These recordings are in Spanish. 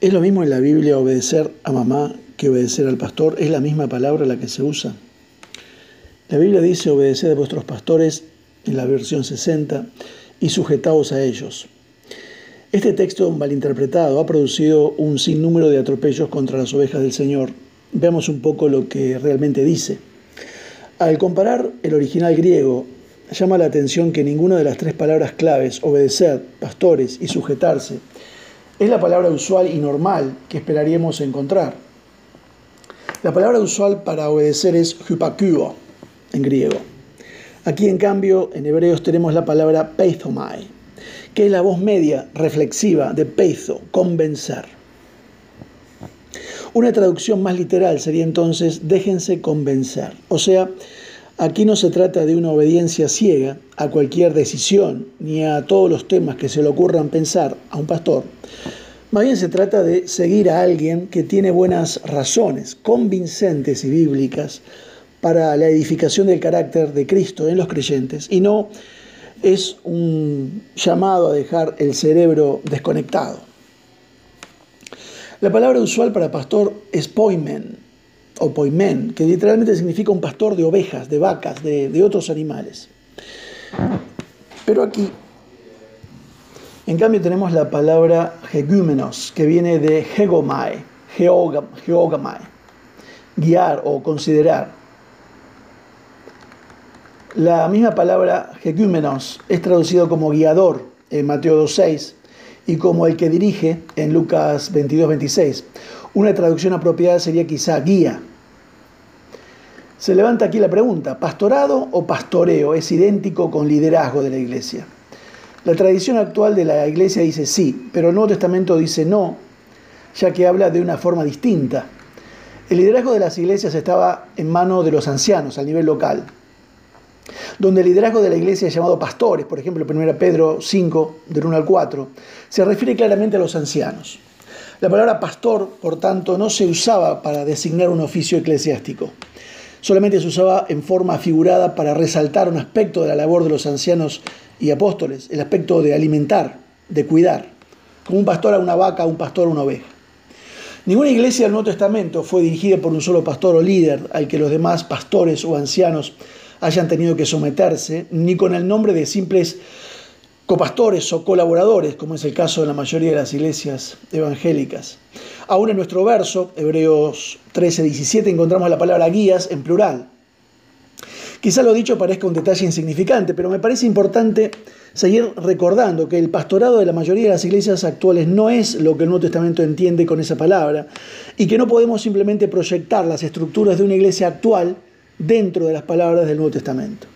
¿Es lo mismo en la Biblia obedecer a mamá que obedecer al pastor? ¿Es la misma palabra la que se usa? La Biblia dice obedeced a vuestros pastores en la versión 60 y sujetaos a ellos. Este texto malinterpretado ha producido un sinnúmero de atropellos contra las ovejas del Señor. Veamos un poco lo que realmente dice. Al comparar el original griego, llama la atención que ninguna de las tres palabras claves, obedecer, pastores y sujetarse, es la palabra usual y normal que esperaríamos encontrar. La palabra usual para obedecer es hypakuo en griego. Aquí en cambio en hebreos tenemos la palabra peithomai, que es la voz media reflexiva de peitho, convencer. Una traducción más literal sería entonces déjense convencer. O sea, aquí no se trata de una obediencia ciega a cualquier decisión ni a todos los temas que se le ocurran pensar a un pastor. Más bien se trata de seguir a alguien que tiene buenas razones, convincentes y bíblicas, para la edificación del carácter de Cristo en los creyentes y no es un llamado a dejar el cerebro desconectado. La palabra usual para pastor es poimen poimen, que literalmente significa un pastor de ovejas, de vacas, de, otros animales. Pero aquí, en cambio, tenemos la palabra hegúmenos, que viene de hegomai, geogamai, guiar o considerar. La misma palabra hegúmenos es traducido como guiador en Mateo 2.6 y como el que dirige en Lucas 22.26. Una traducción apropiada sería quizá guía. Se levanta aquí la pregunta, ¿pastorado o pastoreo es idéntico con liderazgo de la iglesia? La tradición actual de la iglesia dice sí, pero el Nuevo Testamento dice no, ya que habla de una forma distinta. El liderazgo de las iglesias estaba en manos de los ancianos a nivel local, donde el liderazgo de la iglesia es llamado pastores, por ejemplo, 1 Pedro 5, del 1 al 4, se refiere claramente a los ancianos. La palabra pastor, por tanto, no se usaba para designar un oficio eclesiástico. Solamente se usaba en forma figurada para resaltar un aspecto de la labor de los ancianos y apóstoles, el aspecto de alimentar, de cuidar, como un pastor a una vaca, un pastor a una oveja. Ninguna iglesia del Nuevo Testamento fue dirigida por un solo pastor o líder al que los demás pastores o ancianos hayan tenido que someterse, ni con el nombre de simples copastores o colaboradores, como es el caso de la mayoría de las iglesias evangélicas. Aún en nuestro verso, Hebreos 13, 17, encontramos la palabra guías en plural. Quizá lo dicho parezca un detalle insignificante, pero me parece importante seguir recordando que el pastorado de la mayoría de las iglesias actuales no es lo que el Nuevo Testamento entiende con esa palabra y que no podemos simplemente proyectar las estructuras de una iglesia actual dentro de las palabras del Nuevo Testamento.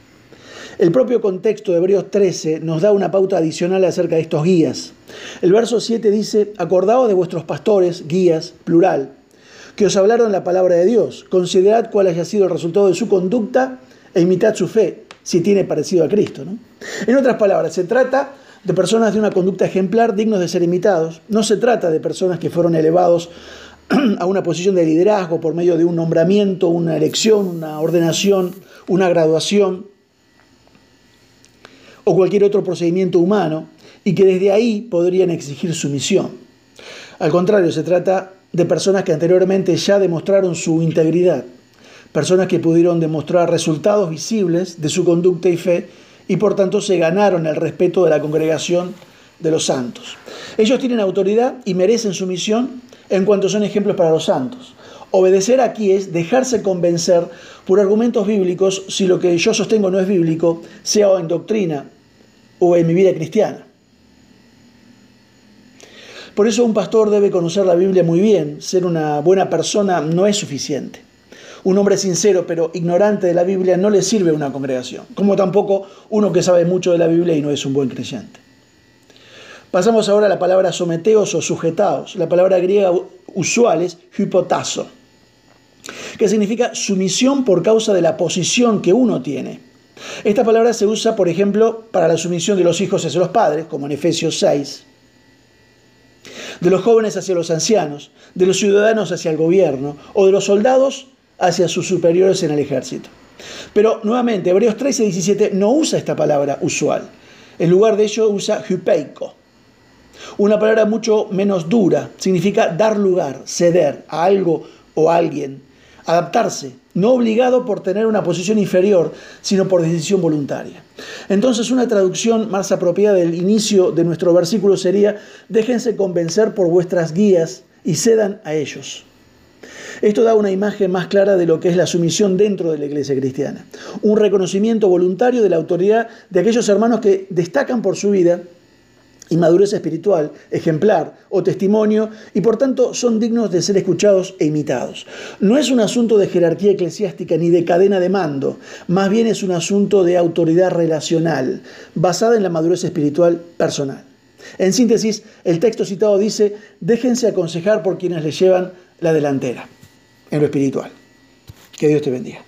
El propio contexto de Hebreos 13 nos da una pauta adicional acerca de estos guías. El verso 7 dice, acordaos de vuestros pastores, guías, plural, que os hablaron la palabra de Dios. Considerad cuál haya sido el resultado de su conducta e imitad su fe, si tiene parecido a Cristo. En otras palabras, se trata de personas de una conducta ejemplar dignos de ser imitados. No se trata de personas que fueron elevados a una posición de liderazgo por medio de un nombramiento, una elección, una ordenación, una graduación o cualquier otro procedimiento humano y que desde ahí podrían exigir su misión. Al contrario, se trata de personas que anteriormente ya demostraron su integridad, personas que pudieron demostrar resultados visibles de su conducta y fe y por tanto se ganaron el respeto de la congregación de los santos. Ellos tienen autoridad y merecen su misión en cuanto son ejemplos para los santos. Obedecer aquí es dejarse convencer por argumentos bíblicos si lo que yo sostengo no es bíblico, sea en doctrina o en mi vida cristiana. Por eso un pastor debe conocer la Biblia muy bien. Ser una buena persona no es suficiente. Un hombre sincero pero ignorante de la Biblia no le sirve a una congregación, como tampoco uno que sabe mucho de la Biblia y no es un buen creyente. Pasamos ahora a la palabra someteos o sujetaos. La palabra griega usual es hypotazo, que significa sumisión por causa de la posición que uno tiene. Esta palabra se usa, por ejemplo, para la sumisión de los hijos hacia los padres, como en Efesios 6, de los jóvenes hacia los ancianos, de los ciudadanos hacia el gobierno o de los soldados hacia sus superiores en el ejército. Pero nuevamente, Hebreos 13 y 17 no usa esta palabra usual. En lugar de ello usa hypeiko, Una palabra mucho menos dura significa dar lugar, ceder a algo o a alguien, adaptarse, no obligado por tener una posición inferior, sino por decisión voluntaria. Entonces una traducción más apropiada del inicio de nuestro versículo sería, déjense convencer por vuestras guías y cedan a ellos. Esto da una imagen más clara de lo que es la sumisión dentro de la iglesia cristiana. Un reconocimiento voluntario de la autoridad de aquellos hermanos que destacan por su vida y madurez espiritual, ejemplar o testimonio, y por tanto son dignos de ser escuchados e imitados. No es un asunto de jerarquía eclesiástica ni de cadena de mando, más bien es un asunto de autoridad relacional, basada en la madurez espiritual personal. En síntesis, el texto citado dice, déjense aconsejar por quienes les llevan la delantera en lo espiritual. Que Dios te bendiga.